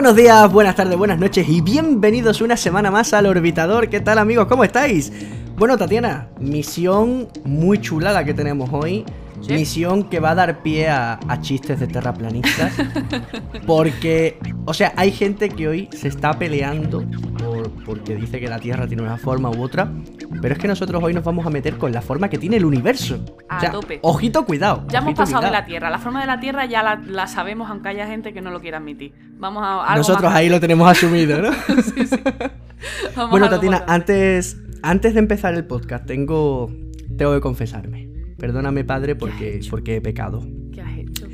Buenos días, buenas tardes, buenas noches y bienvenidos una semana más al Orbitador. ¿Qué tal amigos? ¿Cómo estáis? Bueno, Tatiana, misión muy chula la que tenemos hoy. Misión que va a dar pie a, chistes de terraplanistas. porque, o sea, hay gente que hoy se está peleando por, porque dice que la Tierra tiene una forma u otra. Pero es que nosotros hoy nos vamos a meter con la forma que tiene el universo. A tope. Ojito, cuidado. Ya hemos pasado de la Tierra. La forma de la Tierra ya la, sabemos, aunque haya gente que no lo quiera admitir. Vamos a. Nosotros ahí lo tenemos asumido, ¿no? sí, sí. bueno, Tatiana, antes, antes de empezar el podcast, tengo, tengo que confesarme. Perdóname, padre, porque, porque he pecado. ¿Qué has hecho?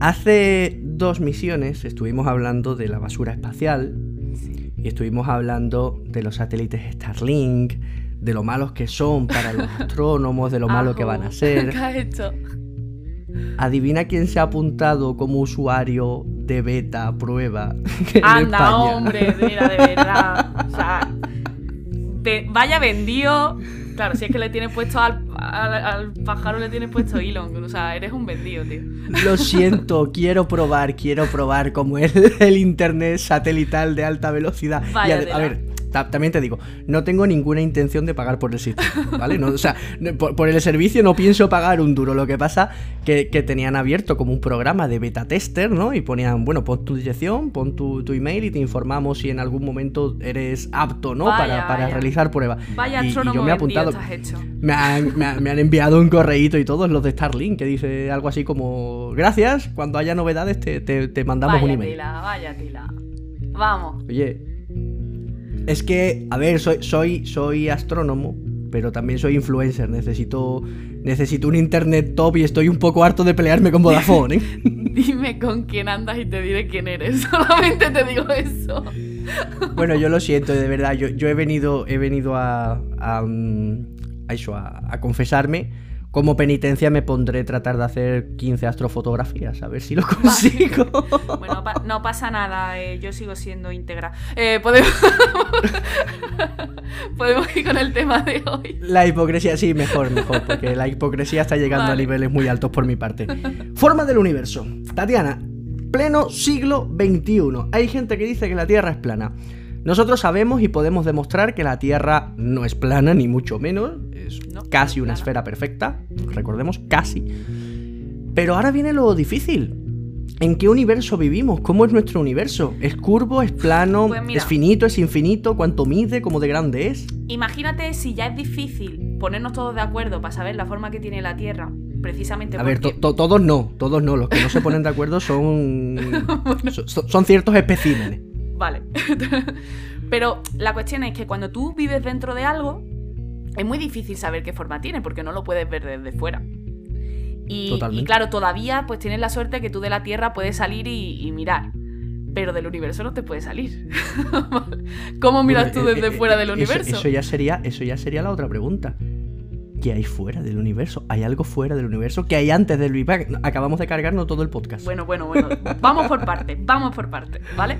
Hace dos misiones estuvimos hablando de la basura espacial y estuvimos hablando de los satélites Starlink, de lo malos que son para los astrónomos, de lo malo que van a ser. ¿Qué has hecho? Adivina quién se ha apuntado como usuario de beta prueba. Anda, hombre, mira, de verdad. O sea, vaya vendido. Claro, si es que le tienes puesto al al, pájaro le tienes puesto Elon. O sea, eres un vendido, tío. Lo siento, quiero probar, quiero probar como es el internet satelital de alta velocidad. a ver, también te digo, no tengo ninguna intención de pagar por el sistema, ¿vale? No, o sea, por, el servicio no pienso pagar un duro. Lo que pasa que, que tenían abierto como un programa de beta tester, ¿no? Y ponían, bueno, pon tu dirección, pon tu, email y te informamos si en algún momento eres apto, ¿no? para, para realizar pruebas. Vaya y, yo me he apuntado. Me han, me, han, enviado un correíto y todos los de Starlink que dice algo así como: Gracias, cuando haya novedades te, te, mandamos un email. Tila, vaya tila. Vamos. Oye, es que, a ver, soy, soy, soy astrónomo, pero también soy influencer. Necesito, necesito un internet top y estoy un poco harto de pelearme con Vodafone. ¿eh? Dime con quién andas y te diré quién eres. Solamente te digo eso. bueno, yo lo siento, de verdad. Yo, yo he venido, he venido a, a, mm, a eso, a confesarme como penitencia me pondré a tratar de hacer 15 astrofotografías, a ver si lo consigo. Bueno, no pasa nada, eh, yo sigo siendo íntegra. Eh, ¿podemos... podemos ir con el tema de hoy. La hipocresía, sí, mejor, mejor, porque la hipocresía está llegando a niveles muy altos por mi parte. Forma del universo. Tatiana, pleno siglo XXI. Hay gente que dice que la Tierra es plana. Nosotros sabemos y podemos demostrar que la Tierra no es plana, ni mucho menos, es casi una esfera perfecta, recordemos, casi. Pero ahora viene lo difícil. ¿En qué universo vivimos? ¿Cómo es nuestro universo? ¿Es curvo? ¿Es plano? Pues ¿Es finito? ¿Es infinito? ¿Cuánto mide? ¿Cómo de grande es? Imagínate si ya es difícil ponernos todos de acuerdo para saber la forma que tiene la Tierra, precisamente A ver, todos no, todos no. Los que no se ponen de acuerdo son, son ciertos especímenes. Vale. Pero la cuestión es que cuando tú vives dentro de algo, es muy difícil saber qué forma tiene, porque no lo puedes ver desde fuera. Y, claro, todavía pues tienes la suerte que tú de la Tierra puedes salir y, mirar. Pero del universo no te puedes salir. ¿Cómo miras tú eh, desde eh, fuera del universo? Eso, ya sería, eso ya sería la otra pregunta. ¿Qué hay fuera del universo? ¿Hay algo fuera del universo? ¿Qué hay antes del Big Bang? Acabamos de cargarnos todo el podcast. Bueno, bueno, bueno. Vamos por parte, vamos por parte, ¿vale?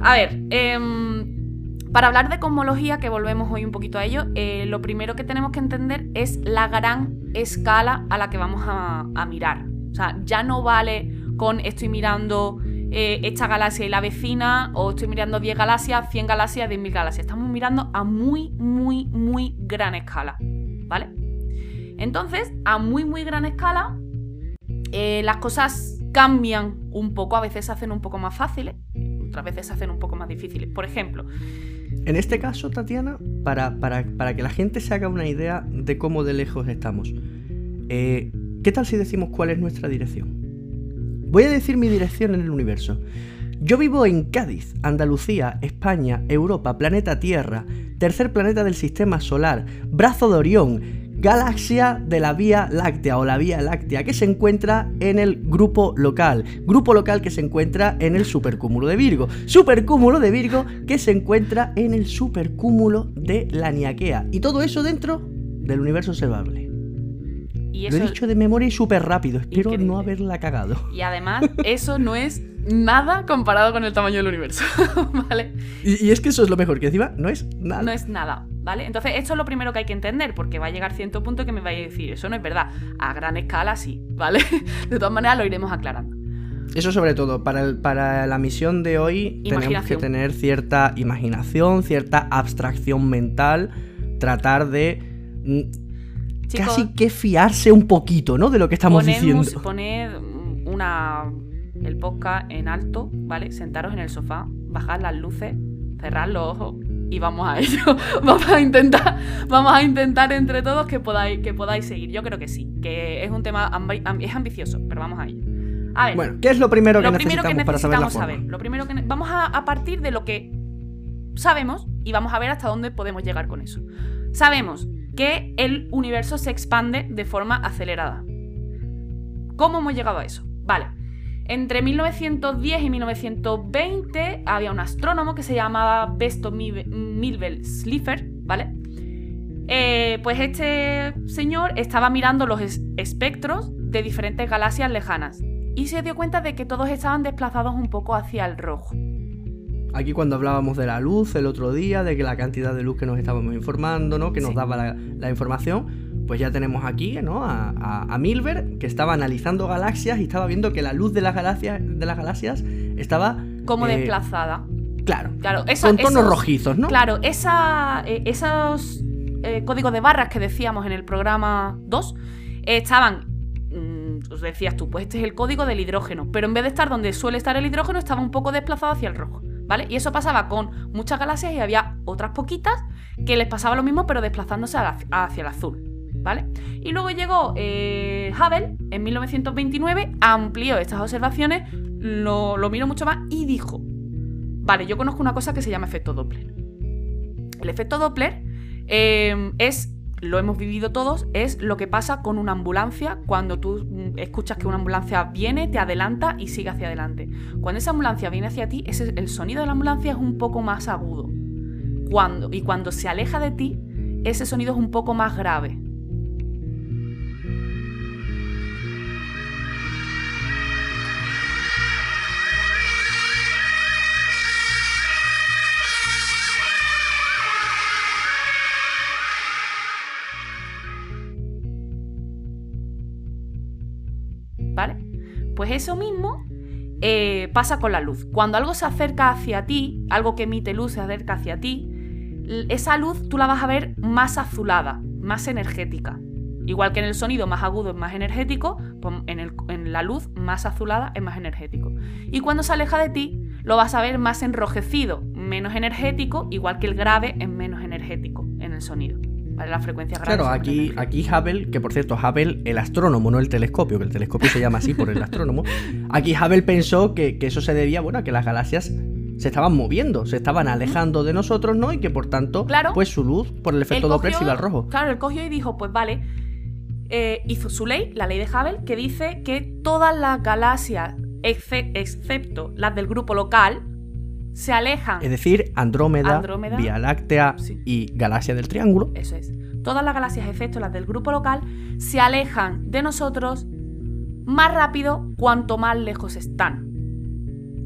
A ver, em, para hablar de cosmología, que volvemos hoy un poquito a ello, eh, lo primero que tenemos que entender es la gran escala a la que vamos a, mirar. O sea, ya no vale con estoy mirando eh, esta galaxia y la vecina, o estoy mirando 10 galaxias, 100 galaxias, 10.000 galaxias. Estamos mirando a muy, muy, muy gran escala. ¿Vale? Entonces, a muy, muy gran escala, eh, las cosas cambian un poco, a veces se hacen un poco más fáciles otras veces se hacen un poco más difíciles. Por ejemplo... En este caso, Tatiana, para, para, que la gente se haga una idea de cómo de lejos estamos, eh, ¿qué tal si decimos cuál es nuestra dirección? Voy a decir mi dirección en el universo. Yo vivo en Cádiz, Andalucía, España, Europa, planeta Tierra, tercer planeta del sistema solar, brazo de Orión, galaxia de la Vía Láctea o la Vía Láctea que se encuentra en el grupo local, grupo local que se encuentra en el supercúmulo de Virgo, supercúmulo de Virgo que se encuentra en el supercúmulo de la Niaquea y todo eso dentro del universo observable. Lo he dicho de memoria y súper rápido, espero no haberla cagado. Y además, eso no es nada comparado con el tamaño del universo, ¿vale? Y, es que eso es lo mejor, que encima no es nada. No es nada, ¿vale? Entonces, esto es lo primero que hay que entender, porque va a llegar cierto punto que me vaya a decir, eso no es verdad. A gran escala sí, ¿vale? De todas maneras, lo iremos aclarando. Eso sobre todo, para, para la misión de hoy tenemos que tener cierta imaginación, cierta abstracción mental, tratar de mm, casi que fiarse un poquito, ¿no? De lo que estamos diciendo. Poned una, el podcast en alto, ¿vale? Sentaros en el sofá, bajad las luces, cerrad los ojos y vamos a ello. vamos a intentar, vamos a intentar entre todos que podáis, que podáis seguir. Yo creo que sí, que es un tema es ambicioso, pero vamos a ello. A ver, bueno, ¿qué es lo primero que, necesitamos, para saber la forma? Lo primero que vamos a, partir de lo que sabemos y vamos a ver hasta dónde podemos llegar con eso. Sabemos que el universo se expande de forma acelerada. ¿Cómo hemos llegado a eso? Vale. Entre 1910 y 1920 había un astrónomo que se llamaba Besto Milvel Slipher, ¿vale? Eh, pues este señor estaba mirando los espectros de diferentes galaxias lejanas y se dio cuenta de que todos estaban desplazados un poco hacia el rojo. Aquí cuando hablábamos de la luz el otro día, de que la cantidad de luz que nos estábamos informando, ¿no? Que nos daba la, información, pues ya tenemos aquí, ¿no? A, Milver, que estaba analizando galaxias y estaba viendo que la luz de las galaxias, de las galaxias estaba... Como eh, desplazada. Claro. claro con tonos rojizos, ¿no? Claro, esa, eh, esos eh, códigos de barras que decíamos en el programa 2 estaban os decías tú, pues este es el código del hidrógeno, pero en vez de estar donde suele estar el hidrógeno, estaba un poco desplazado hacia el rojo, ¿vale? Y eso pasaba con muchas galaxias y había otras poquitas que les pasaba lo mismo, pero desplazándose hacia el azul, ¿vale? Y luego llegó eh, Hubble en 1929, amplió estas observaciones, lo, lo miró mucho más y dijo, vale, yo conozco una cosa que se llama efecto Doppler. El efecto Doppler eh, es lo hemos vivido todos, es lo que pasa con una ambulancia cuando tú mm, escuchas que una ambulancia viene, te adelanta y sigue hacia adelante. Cuando esa ambulancia viene hacia ti, ese, el sonido de la ambulancia es un poco más agudo. Cuando, y cuando se aleja de ti, ese sonido es un poco más grave. Pues eso mismo eh, pasa con la luz. Cuando algo se acerca hacia ti, algo que emite luz se acerca hacia ti, esa luz tú la vas a ver más azulada, más energética. Igual que en el sonido más agudo es más energético, pues en, en, la luz más azulada es más energético. Y cuando se aleja de ti, lo vas a ver más enrojecido, menos energético, igual que el grave es menos energético en el sonido. La frecuencia Claro, aquí, aquí Hubble, que por cierto, Hubble, el astrónomo, no el telescopio, que el telescopio se llama así por el astrónomo. Aquí Hubble pensó que, eso se debía, bueno, a que las galaxias se estaban moviendo, se estaban alejando de nosotros, ¿no? Y que por tanto, pues su luz, por el efecto Doppler, iba al rojo. Claro, él cogió y dijo, pues vale, eh, hizo su ley, la ley de Hubble, que dice que todas las galaxias, excepto las del grupo local, se alejan. Es decir, Andrómeda, Vía Láctea y Galaxia del Triángulo. Eso es. Todas las galaxias, excepto las del grupo local, se alejan de nosotros más rápido cuanto más lejos están.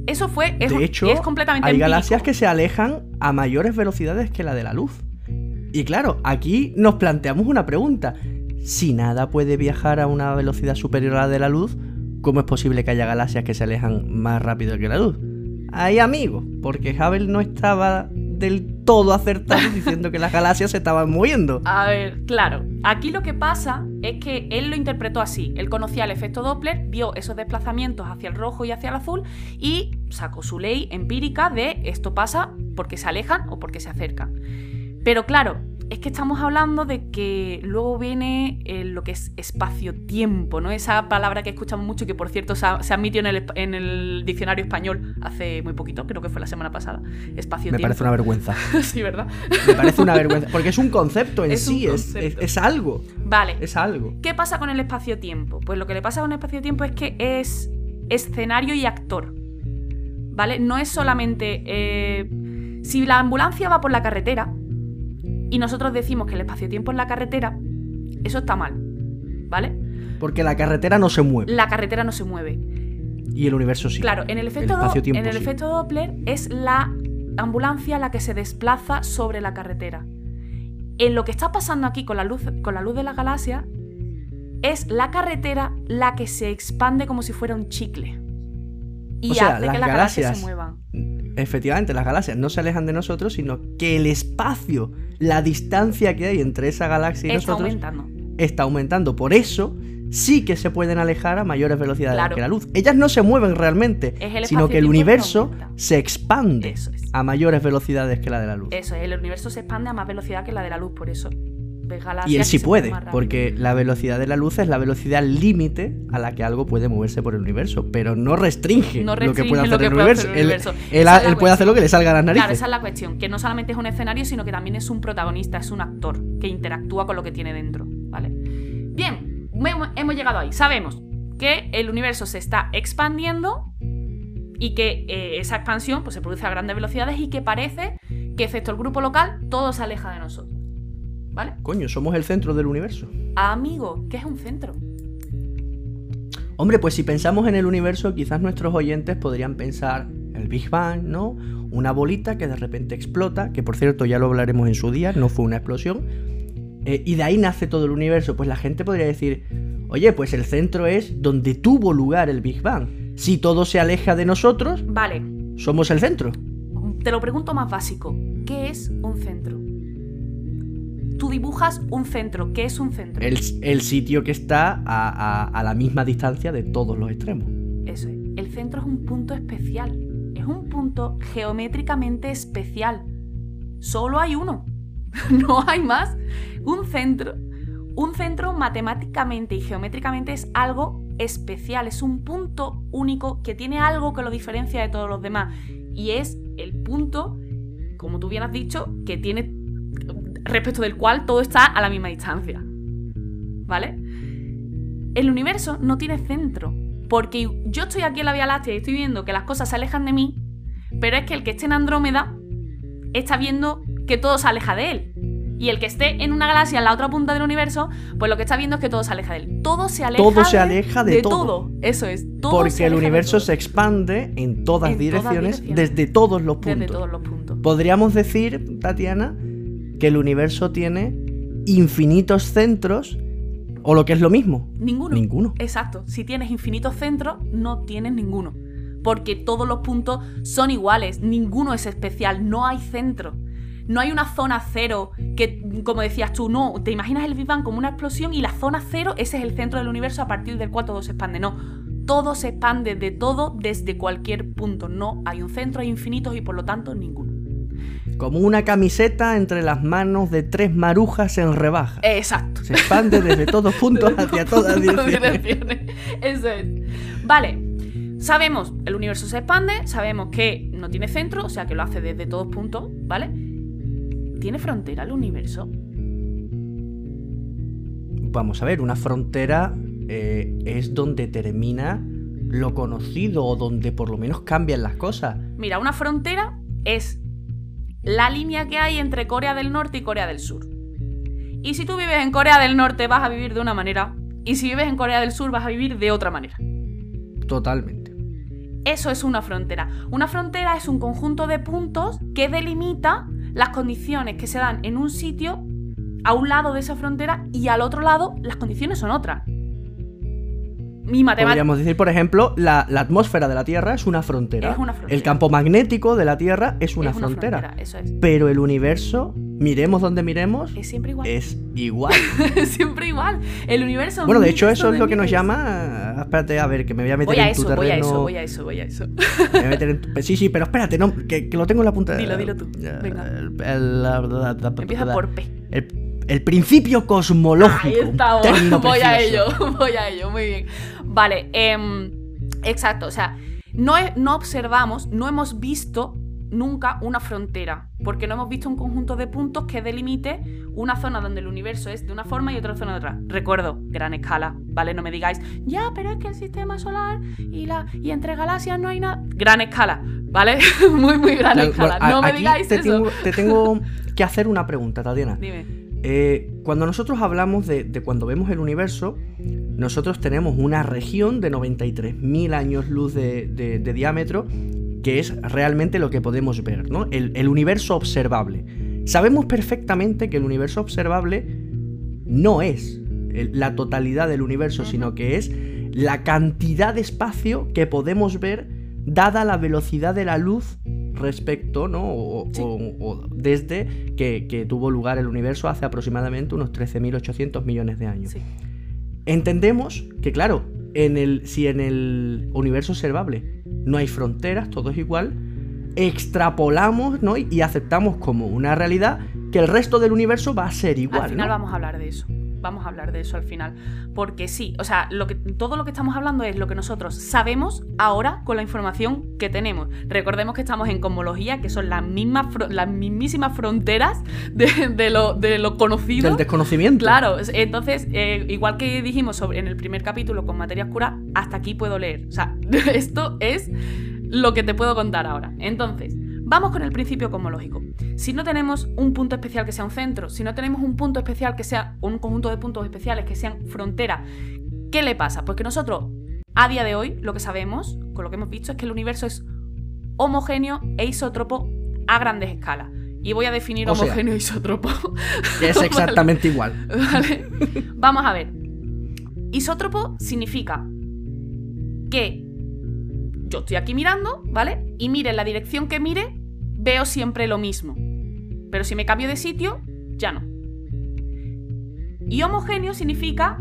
Eso fue. Es, de hecho, es completamente hay galaxias que se alejan a mayores velocidades que la de la luz. Y claro, aquí nos planteamos una pregunta. Si nada puede viajar a una velocidad superior a la de la luz, ¿cómo es posible que haya galaxias que se alejan más rápido que la luz? Hay amigos, porque Hubble no estaba del todo acertado diciendo que las galaxias se estaban moviendo. A ver, claro. Aquí lo que pasa es que él lo interpretó así. Él conocía el efecto Doppler, vio esos desplazamientos hacia el rojo y hacia el azul y sacó su ley empírica de esto pasa porque se alejan o porque se acercan. Pero claro, es que estamos hablando de que luego viene eh, lo que es espacio-tiempo, ¿no? Esa palabra que escuchamos mucho y que por cierto se, admitió en el, en el, diccionario español hace muy poquito, creo que fue la semana pasada. Espacio-tiempo. Me parece una vergüenza. sí, ¿verdad? Me parece una vergüenza. Porque es un concepto en sí, Es, es, algo. Vale. Es algo. ¿Qué pasa con el espacio-tiempo? Pues lo que le pasa con el espacio-tiempo es que es escenario y actor. ¿Vale? No es solamente. Eh, si la ambulancia va por la carretera, y nosotros decimos que el espacio-tiempo es la carretera, eso está mal, ¿vale? Porque la carretera no se mueve. La carretera no se mueve. Y el universo sí. Claro, en el efecto, en el efecto Doppler es la ambulancia la que se desplaza sobre la carretera. En lo que está pasando aquí con la luz, con la luz de la galaxia, es la carretera la que se expande como si fuera un chicle. Y O sea, hace las que las galaxias galaxias- se muevan. Efectivamente, las galaxias no se alejan de nosotros, sino que el espacio, la distancia que hay entre esa galaxia y Está nosotros aumentando. está aumentando. Por eso sí que se pueden alejar a mayores velocidades Claro. que la luz. Ellas no se mueven realmente, sino que el universo se expande es. a mayores velocidades que la de la luz. Eso es, el universo se expande a más velocidad que la de la luz, por eso. Galaxias Y él sí puede, porque la velocidad de la luz es la velocidad límite a la que algo puede moverse por el universo, pero no restringe, No lo que puede hacer que el puede universo. hacer el Él, universo. puede hacer lo que le salga a las narices. Claro, esa es la cuestión, que no solamente es un escenario, sino que también es un protagonista, es un actor que interactúa con lo que tiene dentro, ¿vale? Bien, hemos- hemos llegado ahí. Sabemos que el universo se está expandiendo y que eh, esa expansión pues, se produce a grandes velocidades y que parece que, excepto el grupo local, todo se aleja de nosotros. ¿Vale? Coño, somos el centro del universo. Amigo, ¿qué es un centro? Hombre, pues si pensamos en el universo, quizás nuestros oyentes podrían pensar el Big Bang, ¿no? Una bolita que de repente explota, que por cierto ya lo hablaremos en su día, no fue una explosión. Eh, y de ahí nace todo el universo. Pues la gente podría decir, oye, pues el centro es donde tuvo lugar el Big Bang. Si todo se aleja de nosotros, Vale, somos el centro. te lo pregunto más básico. ¿Qué es un centro? Tú dibujas un centro. ¿Qué es un centro? El, el sitio que está a, a- a la misma distancia de todos los extremos. Eso es. El centro es un punto especial. Es un punto geométricamente especial. Solo hay uno. no hay más. Un centro. Un centro matemáticamente y geométricamente es algo especial. Es un punto único que tiene algo que lo diferencia de todos los demás. Y es el punto, como tú bien has dicho, que tiene respecto del cual todo está a la misma distancia. ¿Vale? El universo no tiene centro. Porque yo estoy aquí en la Vía Láctea y estoy viendo que las cosas se alejan de mí, pero es que el que esté en Andrómeda está viendo que todo se aleja de él. Y el que esté en una galaxia en la otra punta del universo, pues lo que está viendo es que todo se aleja de él. Todo se aleja, Todo se de- aleja de todo. Eso es. todo Porque se el universo se expande en todas En todas direcciones, direcciones. desde todos los puntos. Desde todos los puntos. Podríamos decir, Tatiana, que el universo tiene infinitos centros, o lo que es lo mismo, Ninguno. ninguno. Exacto. Si tienes infinitos centros, no tienes ninguno. Porque todos los puntos son iguales. Ninguno es especial. No hay centro. No hay una zona cero que, como decías tú, no, te imaginas el Big Bang como una explosión y la zona cero, ese es el centro del universo a partir del cual todo se expande. No, todo se expande de todo desde cualquier punto. No hay un centro, hay infinitos y por lo tanto ninguno. Como una camiseta entre las manos de tres marujas en rebaja. Exacto. Se expande desde todos puntos hacia todas direcciones. direcciones. Eso es. Vale. Sabemos, el universo se expande, sabemos que no tiene centro, o sea que lo hace desde todos puntos, ¿vale? ¿Tiene frontera el universo? Vamos a ver, una frontera eh, es donde termina lo conocido o donde por lo menos cambian las cosas. Mira, una frontera es la línea que hay entre Corea del Norte y Corea del Sur. Y si tú vives en Corea del Norte vas a vivir de una manera, y si vives en Corea del Sur vas a vivir de otra manera. Totalmente. Eso es una frontera. Una frontera es un conjunto de puntos que delimita las condiciones que se dan en un sitio a un lado de esa frontera y al otro lado las condiciones son otras. Mi matemática. Podríamos decir, por ejemplo, la, la atmósfera de la Tierra es una frontera. Es una frontera. El campo magnético de la Tierra es una, es una frontera. frontera, Eso es. Pero el universo, miremos donde miremos, Es siempre igual. es igual. Siempre igual. El universo. Bueno, de hecho, eso es de lo que nos llama. Espérate, a ver, que me voy a meter Voy a en tu eso, voy a terreno. eso, voy a eso, voy a eso. Me voy a meter en tu- Sí, sí, pero espérate, no, que, que lo tengo en la punta. Dilo, dilo tú. Venga. El, el- la- Empieza por P. el- principio cosmológico. Ahí estamos. Voy a ello, voy a ello, muy bien. Vale, em, exacto, o sea, no, no observamos, no hemos visto nunca una frontera, porque no hemos visto un conjunto de puntos que delimite una zona donde el universo es de una forma y otra zona de otra. Recuerdo, gran escala, ¿vale? No me digáis, ya, pero es que el sistema solar y, la, y entre galaxias no hay nada. Gran escala, ¿vale? muy, muy gran escala. bueno, no me digáis te eso. Tengo, te tengo que hacer una pregunta, Tatiana. Dime. Eh, cuando nosotros hablamos de, cuando vemos el universo, nosotros tenemos una región de 93.000 años luz de, diámetro, que es realmente lo que podemos ver, ¿no? El, universo observable. Sabemos perfectamente que el universo observable no es la totalidad del universo, sino que es la cantidad de espacio que podemos ver dada la velocidad de la luz respecto, ¿no? O, Sí. o- o desde que, que tuvo lugar el universo hace aproximadamente unos 13.800 millones de años. Sí. Entendemos que, claro, en el, si en el universo observable no hay fronteras, todo es igual, extrapolamos ¿no? y, y aceptamos como una realidad que el resto del universo va a ser igual. al final ¿no? vamos a hablar de eso. Vamos a hablar de eso al final. Porque sí, o sea, lo que, todo lo que estamos hablando es lo que nosotros sabemos ahora con la información que tenemos. Recordemos que estamos en cosmología, que son las mismas las mismísimas fronteras de, de lo, de lo conocido. Del desconocimiento. Claro, es- entonces, eh, igual que dijimos sobre, en el primer capítulo con materia oscura, hasta aquí puedo leer. O sea, esto es lo que te puedo contar ahora. Entonces, vamos con el principio cosmológico. Si no tenemos un punto especial que sea un centro, si no tenemos un punto especial que sea un conjunto de puntos especiales que sean frontera, ¿qué le pasa? Pues que nosotros, a día de hoy, lo que sabemos, con lo que hemos visto, es que el universo es homogéneo e isótropo a grandes escalas. Y voy a definir O sea, homogéneo e isótropo. Es exactamente igual. ¿Vale? Vamos a ver. Isótropo significa que yo estoy aquí mirando, ¿vale? Y mire en la dirección que mire, veo siempre lo mismo. Pero si me cambio de sitio, ya no. Y homogéneo significa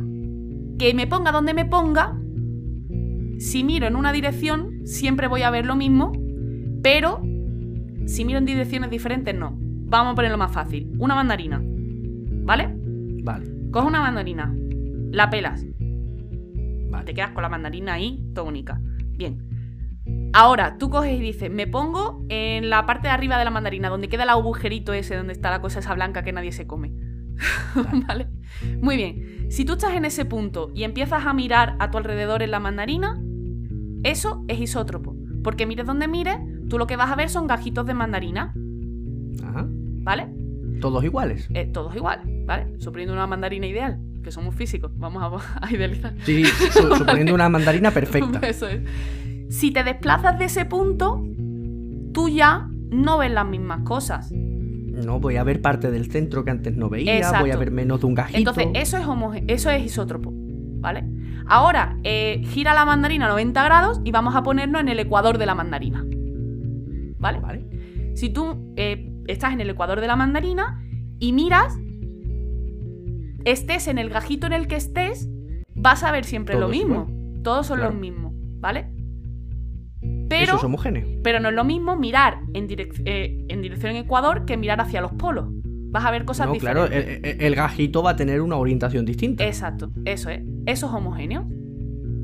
que me ponga donde me ponga, si miro en una dirección, siempre voy a ver lo mismo, pero si miro en direcciones diferentes, no. Vamos a ponerlo más fácil. Una mandarina, ¿vale? Vale, Coge una mandarina, la pelas, vale. te quedas con la mandarina ahí, tónica. Bien. Ahora, tú coges y dices, me pongo en la parte de arriba de la mandarina, donde queda el agujerito ese, donde está la cosa esa blanca que nadie se come. ¿Vale? Muy bien. Si tú estás en ese punto y empiezas a mirar a tu alrededor en la mandarina, eso es isótropo. Porque mires donde mires, tú lo que vas a ver son gajitos de mandarina, Ajá. ¿vale? Todos iguales. Eh, todos igual, ¿vale? Suponiendo una mandarina ideal, que somos físicos, vamos a, a idealizar. Sí, sí, su- suponiendo una mandarina perfecta. Eso es. Si te desplazas de ese punto, tú ya no ves las mismas cosas. No, voy a ver parte del centro que antes no veía, Exacto. voy a ver menos de un gajito. Entonces, eso es, eso es isótropo, ¿vale? Ahora, eh, gira la mandarina a 90 grados y vamos a ponernos en el ecuador de la mandarina. ¿Vale? Vale. Si tú eh, estás en el ecuador de la mandarina y miras, estés en el gajito en el que estés, vas a ver siempre Todo lo mismo. Todos son Claro. los mismos, ¿vale? Eso Pero, es homogéneo. pero no es lo mismo mirar en, direc- eh, en dirección ecuador que mirar hacia los polos. Vas a ver cosas No, claro, diferentes. el, el- el gajito va a tener una orientación distinta. Exacto, eso es. Eso es homogéneo.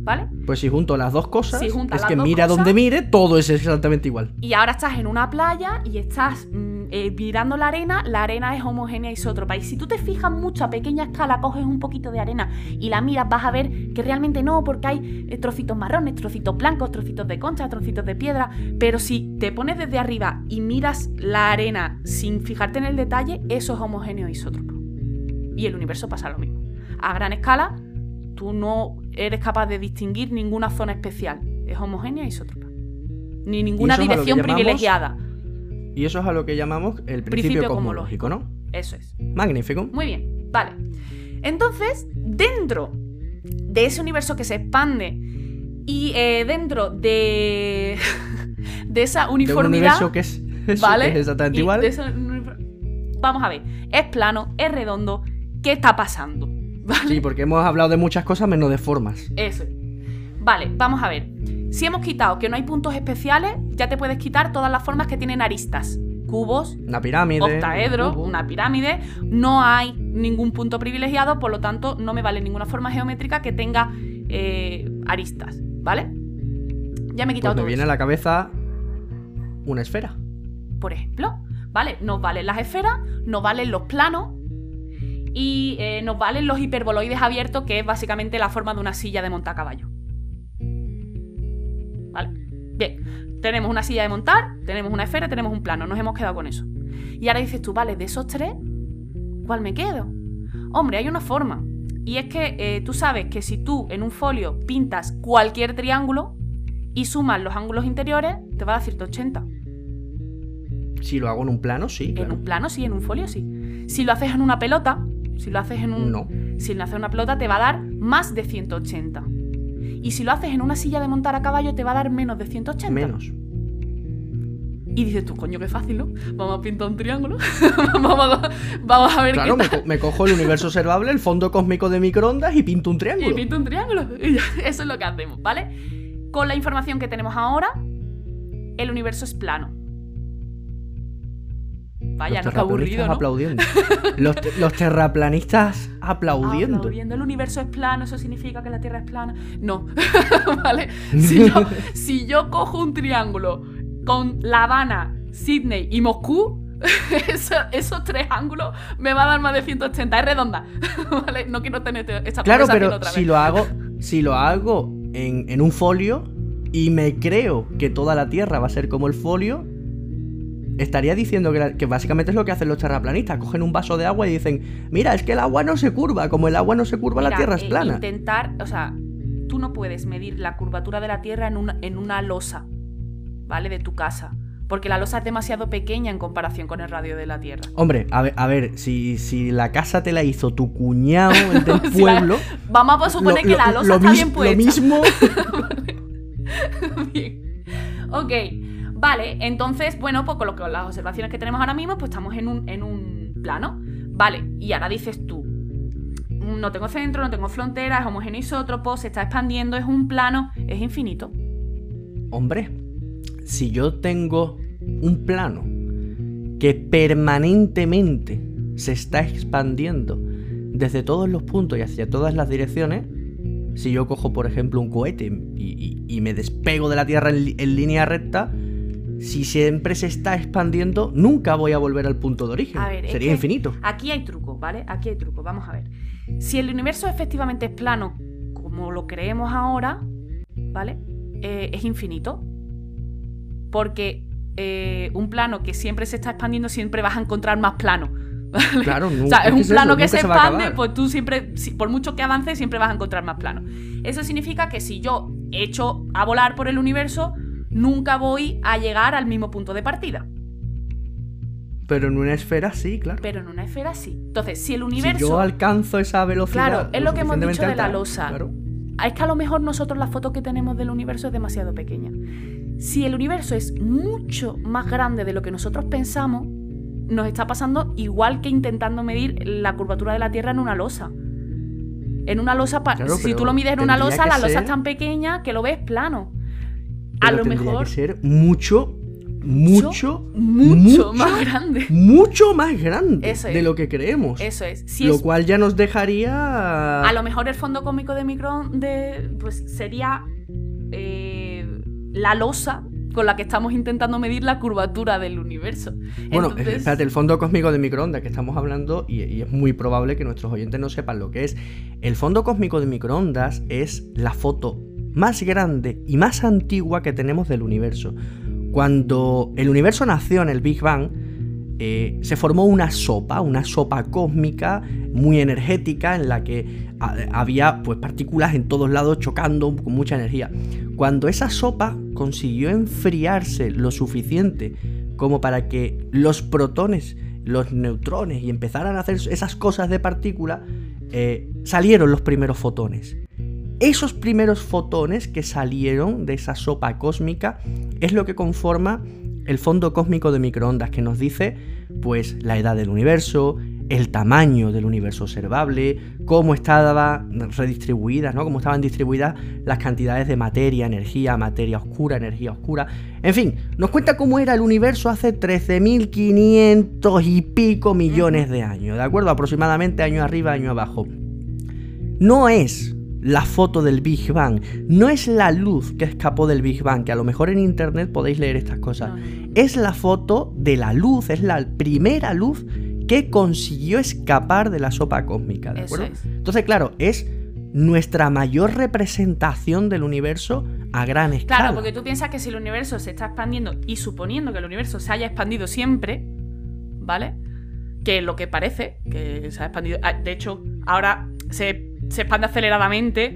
¿Vale? Pues si junto las dos cosas, Si es que mira cosas- donde mire, todo es exactamente igual. Y ahora estás en una playa y estás mm, eh, mirando la arena, la arena es homogénea isótropa. Y si tú te fijas mucho a pequeña escala, coges un poquito de arena y la miras, vas a ver que realmente no, porque hay eh, trocitos marrones, trocitos blancos, trocitos de concha, trocitos de piedra. Pero si te pones desde arriba y miras la arena sin fijarte en el detalle, eso es homogéneo isótropo. Y el universo pasa lo mismo. A gran escala, tú no eres capaz de distinguir ninguna zona especial. Es homogénea isótropa. Ni ninguna dirección privilegiada. Y eso es a lo que llamamos el principio, Principio cosmológico, ¿no? Eso es. Magnífico. Muy bien, vale. Entonces, dentro de ese universo que se expande y eh, dentro de, de esa De un uniformidad, universo que es, eso, ¿vale? que es exactamente igual. ese Vamos a ver, es plano, es redondo, ¿qué está pasando? ¿Vale? Sí, porque hemos hablado de muchas cosas menos de formas. Eso. es. Vale, vamos a ver. Si hemos quitado que no hay puntos especiales, ya te puedes quitar todas las formas que tienen aristas. Cubos, Una pirámide. octaedro, un una pirámide. No hay ningún punto privilegiado, por lo tanto, no me vale ninguna forma geométrica que tenga eh, aristas. ¿Vale? Ya me he quitado Pues me todo viene a la cabeza una esfera. Por ejemplo, ¿vale? Nos valen las esferas, nos valen los planos y eh, nos valen los hiperboloides abiertos, que es básicamente la forma de una silla de montar tenemos una silla de montar, tenemos una esfera, tenemos un plano, nos hemos quedado con eso. Y ahora dices tú, vale, de esos tres, ¿cuál me quedo? Hombre, hay una forma. Y es que eh, tú sabes que si tú en un folio pintas cualquier triángulo y sumas los ángulos interiores, te va a dar 180. Si lo hago en un plano, sí, En un plano sí, en un folio sí. Si lo haces en una pelota, si lo haces en un. No. Si lo haces en una pelota, te va a dar más de 180. Y si lo haces en una silla de montar a caballo, te va a dar menos de 180. Menos. Y dices tú, coño, qué fácil, ¿no? Vamos a pintar un triángulo. vamos, a, vamos, a ver Claro, qué me, tal. co- me cojo el universo observable, el fondo cósmico de microondas y pinto un Y triángulo. pinto un triángulo. Y Eso es lo que hacemos, ¿vale? Con la información que tenemos ahora, el universo es plano. Vaya, los no aburrido, aplaudiendo. Los, te- los terraplanistas aplaudiendo. Aplaudiendo. El universo es plano, eso significa que la Tierra es plana. No, ¿vale? Si yo, si yo cojo un triángulo con La Habana, Sydney y Moscú, eso- esos tres ángulos me va a dar más de 180. Es redonda, ¿vale? No quiero tener te- esta Claro, pero otra si vez. lo hago, si lo hago en, en un folio y me creo que toda la Tierra va a ser como el folio, estaría diciendo que, la- que básicamente es lo que hacen los terraplanistas. Cogen un vaso de agua y dicen, mira, es que el agua no se curva, como el agua no se curva, la Tierra es eh, plana. Intentar, o sea, tú no puedes medir la curvatura de la Tierra en una, en una losa, ¿vale? De tu casa. Porque la losa es demasiado pequeña en comparación con el radio de la Tierra. Hombre, a ver, a ver si, si la casa te la hizo tu cuñado, el del Si la- pueblo... Vamos a suponer lo- que la lo- losa lo está mis- bien puesta. Lo mismo... Bien. Ok, vale, entonces, bueno, pues con, lo que, las observaciones que tenemos ahora mismo, pues estamos en un, en un plano. Vale, y ahora dices tú, no tengo centro, no tengo frontera, es homogéneo isótropo, se está expandiendo, es un plano, es infinito. Hombre, si yo tengo un plano que permanentemente se está expandiendo desde todos los puntos y hacia todas las direcciones, si yo cojo, por ejemplo, un cohete y, me despego de la Tierra en línea recta, si siempre se está expandiendo, nunca voy a volver al punto de origen. A ver, Sería infinito. Aquí hay truco, ¿vale? Aquí hay truco, vamos a ver. Si el universo efectivamente es plano, como lo creemos ahora, ¿vale? Eh, es infinito. Porque eh, un plano que siempre se está expandiendo, siempre vas a encontrar más plano. ¿vale? Claro, O sea, es un ¿qué es plano eso? que se expande, pues tú siempre, si- por mucho que avances, siempre vas a encontrar más plano. Eso significa que si yo echo a volar por el universo, nunca voy a llegar al mismo punto de partida. Pero en una esfera sí, claro. Pero en una esfera sí. Entonces, si el Si universo... yo alcanzo esa velocidad. Claro, es lo que hemos dicho de la losa. claro. Es que a lo mejor nosotros la foto que tenemos del universo es demasiado pequeña. Si el universo es mucho más grande de lo que nosotros pensamos, nos está pasando igual que intentando medir la curvatura de la Tierra en una losa. En una losa, Claro, si tú lo mides en una losa, la losa es tan pequeña que lo ves plano. A lo tendría mejor que ser mucho, mucho, mucho más grande. mucho más grande Eso es. de lo que creemos. Eso es. Si lo es cual ya nos dejaría. A lo mejor el fondo cómico de Micron de, pues sería eh, la losa con la que estamos intentando medir la curvatura del universo. Bueno, Entonces- espérate, el fondo cósmico de microondas que estamos hablando, y, y es muy probable que nuestros oyentes no sepan lo que es. El fondo cósmico de microondas es la foto más grande y más antigua que tenemos del universo. Cuando el universo nació en el Big Bang, eh, se formó una sopa, una sopa cósmica muy energética en la que ha- había pues, partículas en todos lados chocando con mucha energía. Cuando esa sopa consiguió enfriarse lo suficiente como para que los protones, los neutrones y empezaran a hacer esas cosas de partícula, eh, salieron los primeros fotones. Esos primeros fotones que salieron de esa sopa cósmica es lo que conforma el fondo cósmico de microondas que nos dice pues la edad del universo, el tamaño del universo observable, cómo estaban redistribuidas, ¿no? Cómo estaban distribuidas las cantidades de materia, energía, materia oscura, energía oscura. En fin, nos cuenta cómo era el universo hace 13.500 y pico millones de años, ¿de acuerdo? Aproximadamente año arriba, año abajo. No es la foto del Big Bang, no es la luz que escapó del Big Bang, que a lo mejor en internet podéis leer estas cosas. Es la foto de la luz, es la primera luz que consiguió escapar de la sopa cósmica, ¿de acuerdo? es. Entonces, claro, es nuestra mayor representación del universo a gran escala. Claro, porque tú piensas que si el universo se está expandiendo y suponiendo que el universo se haya expandido siempre, ¿vale? Que lo que parece, que se ha expandido. ah, De hecho, ahora se, se expande aceleradamente.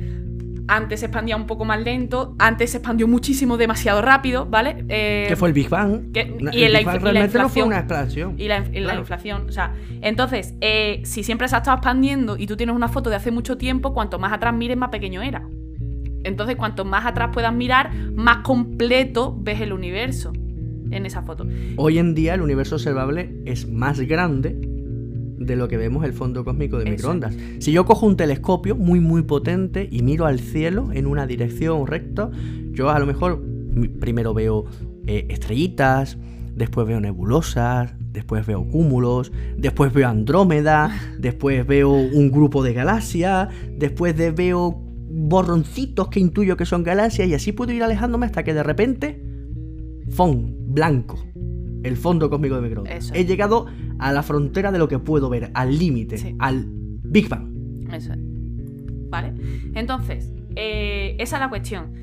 Antes se expandía un poco más lento. Antes se expandió muchísimo, demasiado rápido, ¿vale? Eh, que fue el Big Bang. que- y el la Big Bang inf- y la realmente no fue inflación. una explosión. Y la, y la Claro. inflación. O sea, entonces, eh, si siempre se ha estado expandiendo y tú tienes una foto de hace mucho tiempo, cuanto más atrás mires, más pequeño era. Entonces, cuanto más atrás puedas mirar, más completo ves el universo en esa foto. Hoy en día el universo observable es más grande de lo que vemos el fondo cósmico de Eso. microondas. Si yo cojo un telescopio muy muy potente y miro al cielo en una dirección recta, yo a lo mejor primero veo eh, estrellitas, después veo nebulosas, después veo cúmulos, después veo Andrómeda, después veo un grupo de galaxias, después de veo borroncitos que intuyo que son galaxias y así puedo ir alejándome hasta que de repente ¡fon! blanco. El fondo cósmico de microondas. He llegado a la frontera de lo que puedo ver, al límite, Sí. al Big Bang. Eso es. ¿Vale? Entonces, eh, esa es la cuestión.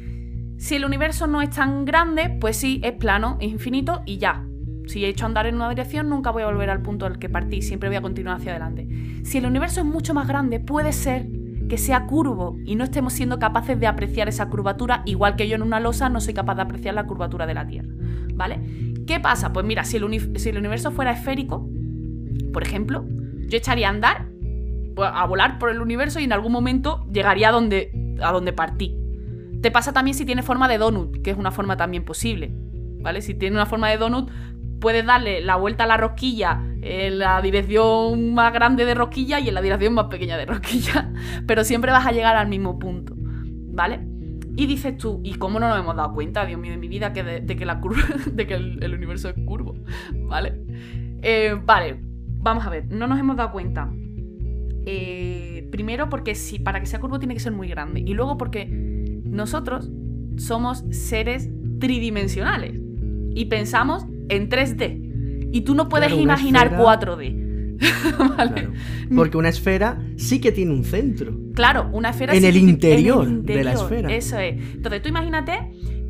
Si el universo no es tan grande, pues sí, es plano, es infinito y ya. Si he hecho andar en una dirección, nunca voy a volver al punto del que partí, siempre voy a continuar hacia adelante. Si el universo es mucho más grande, puede ser que sea curvo y no estemos siendo capaces de apreciar esa curvatura, igual que yo en una losa no soy capaz de apreciar la curvatura de la Tierra. ¿Vale? ¿Qué pasa? Pues mira, si el, si el universo fuera esférico, por ejemplo, yo echaría a andar, a volar por el universo y en algún momento llegaría a donde, a donde partí. Te pasa también si tiene forma de donut, que es una forma también posible. ¿Vale? Si tiene una forma de donut, puedes darle la vuelta a la rosquilla en la dirección más grande de rosquilla y en la dirección más pequeña de rosquilla. Pero siempre vas a llegar al mismo punto. ¿Vale? Y dices tú, ¿y cómo no nos hemos dado cuenta, Dios mío, de mi vida, que de, que, la curva, de que el, el universo es curvo? ¿Vale? Eh, vale, vamos a ver, no nos hemos dado cuenta. Eh, primero porque si para que sea curvo tiene que ser muy grande. Y luego porque nosotros somos seres tridimensionales. Y pensamos en 3D. Y tú no puedes Claro, imaginar esfera- 4D. ¿Vale? Claro. Porque una esfera sí que tiene un centro. Claro, una esfera En sí el que interior en el de la interior, esfera. Eso es. Entonces tú imagínate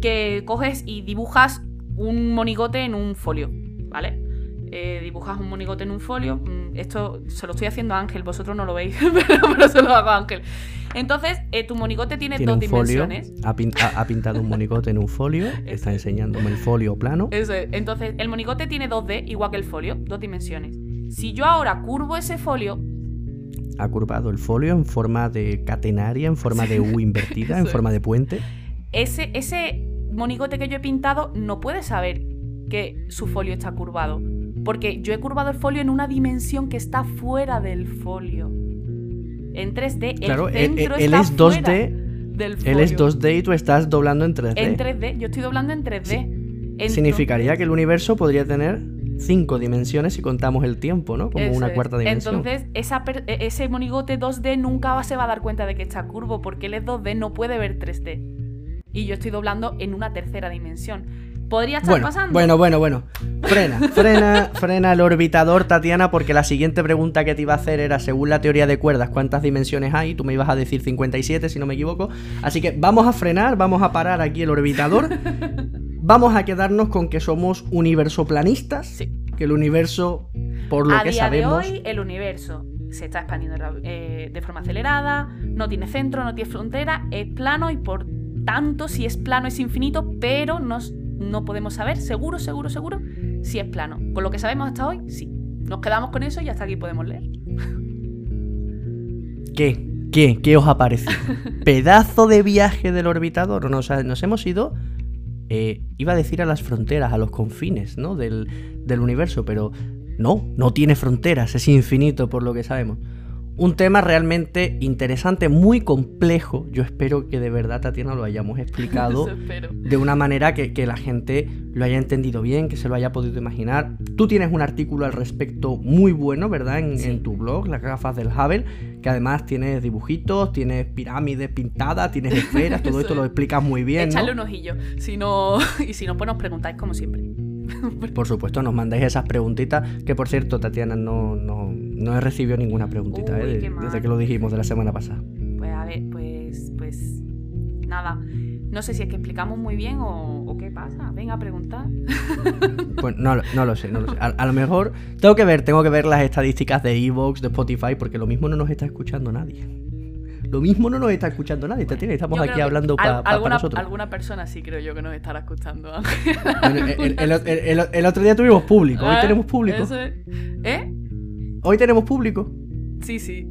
que coges y dibujas un monigote en un folio, ¿vale? Eh, dibujas un monigote en un folio. mm, Esto se lo estoy haciendo a Ángel, vosotros no lo veis, pero, pero se lo hago a Ángel. Entonces, eh, tu monigote tiene, Tiene dos folio, dimensiones. ha, pin- ha- ha pintado un monigote en un folio, está enseñándome el folio plano. Eso es. Entonces, el monigote tiene 2D, igual que el folio, dos dimensiones. Si yo ahora curvo ese folio, Ha curvado el folio en forma de catenaria, en forma de U invertida, en forma de puente. ese, ese monigote que yo he pintado no puede saber que su folio está curvado. Porque yo he curvado el folio en una dimensión que está fuera del folio. En 3D, el Claro, él, centro él está es fuera 2D, del folio. él es 2D y tú estás doblando en 3D. En 3D, yo estoy doblando en 3D. Entonces- Significaría que el universo podría tener cinco dimensiones si contamos el tiempo, ¿no? Como Eso una es. cuarta dimensión. Entonces, esa e- ese monigote 2D nunca se va a dar cuenta de que está curvo, porque él es 2D, no puede ver 3D. Y yo estoy doblando en una tercera dimensión. ¿Podría estar Bueno, pasando? bueno, bueno, bueno. Frena, frena, frena el orbitador, Tatiana, porque la siguiente pregunta que te iba a hacer era, según la teoría de cuerdas, ¿cuántas dimensiones hay? Tú me ibas a decir 57, si no me equivoco. Así que vamos a frenar, vamos a parar aquí el orbitador. Vamos a quedarnos con que somos universoplanistas. Sí. Que el universo, por lo a que día sabemos... de hoy, el universo se está expandiendo eh, de forma acelerada, no tiene centro, no tiene frontera, es plano y por tanto, si es plano es infinito, pero nos- no podemos saber seguro, seguro, seguro si es plano. Con lo que sabemos hasta hoy, sí. Nos quedamos con eso y hasta aquí podemos leer. ¿Qué? ¿Qué? ¿Qué os ha parecido? ¿Pedazo de viaje del orbitador? Nos, ha- nos hemos ido, eh, iba a decir a las fronteras, a los confines, ¿no? Del, del universo, pero no, no tiene fronteras, es infinito por lo que sabemos. Un tema realmente interesante, muy complejo. Yo espero que de verdad, Tatiana, lo hayamos explicado de una manera que, que la gente lo haya entendido bien, que se lo haya podido imaginar. Tú tienes un artículo al respecto muy bueno, ¿verdad? En, Sí. en tu blog, Las gafas del Hubble, que además tienes dibujitos, tienes pirámides pintadas, tienes esferas, todo esto lo explicas muy bien, Echadle ¿no? un ojillo. Si no, y si no, pues nos preguntáis como siempre. Por supuesto, nos mandáis esas preguntitas, que por cierto, Tatiana, no, no, no he recibido ninguna preguntita, Uy, ¿eh? desde que lo dijimos de la semana pasada. Pues a ver, pues, pues nada. No sé si es que explicamos muy bien o, o qué pasa. Venga a preguntar. Pues no, lo- no lo sé, no lo sé. A, a lo mejor tengo que ver, tengo que ver las estadísticas de Evox, de Spotify, porque lo mismo no nos está escuchando nadie. Lo mismo no nos está escuchando nadie, Tatiana, estamos aquí hablando al- pa- pa- para alguna, nosotros. alguna persona sí creo yo que nos estará escuchando. Bueno, el, el- el- el- el otro día tuvimos público, hoy ¿Eh? tenemos público. Eso es. ¿Eh? Hoy tenemos público. Sí, sí.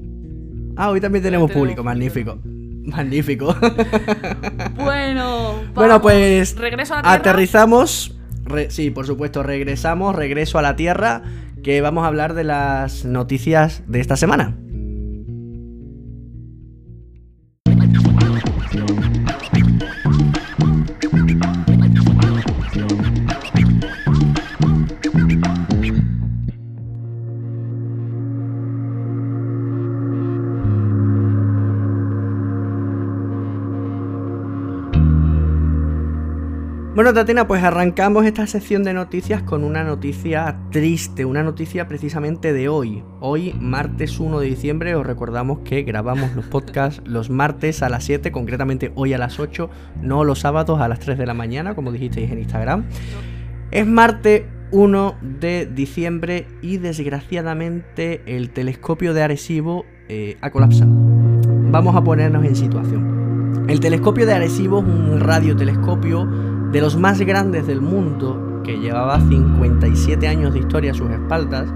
Ah, hoy también tenemos tenemos público, público. magnífico. Magnífico. Bueno, Bueno, pues regreso a la Tierra. aterrizamos. Re- sí, por supuesto, regresamos, regreso a la Tierra, que vamos a hablar de las noticias de esta semana. Bueno, Tatiana, pues arrancamos esta sección de noticias con una noticia triste, una noticia precisamente de hoy. Hoy, martes 1 de diciembre, os recordamos que grabamos los podcasts los martes a las 7, concretamente hoy a las 8, no los sábados a las 3 de la mañana, como dijisteis en Instagram. Es martes 1 de diciembre y desgraciadamente el telescopio de Arecibo eh, ha colapsado. Vamos a ponernos en situación. El telescopio de Arecibo es un radiotelescopio de los más grandes del mundo, que llevaba 57 años de historia a sus espaldas.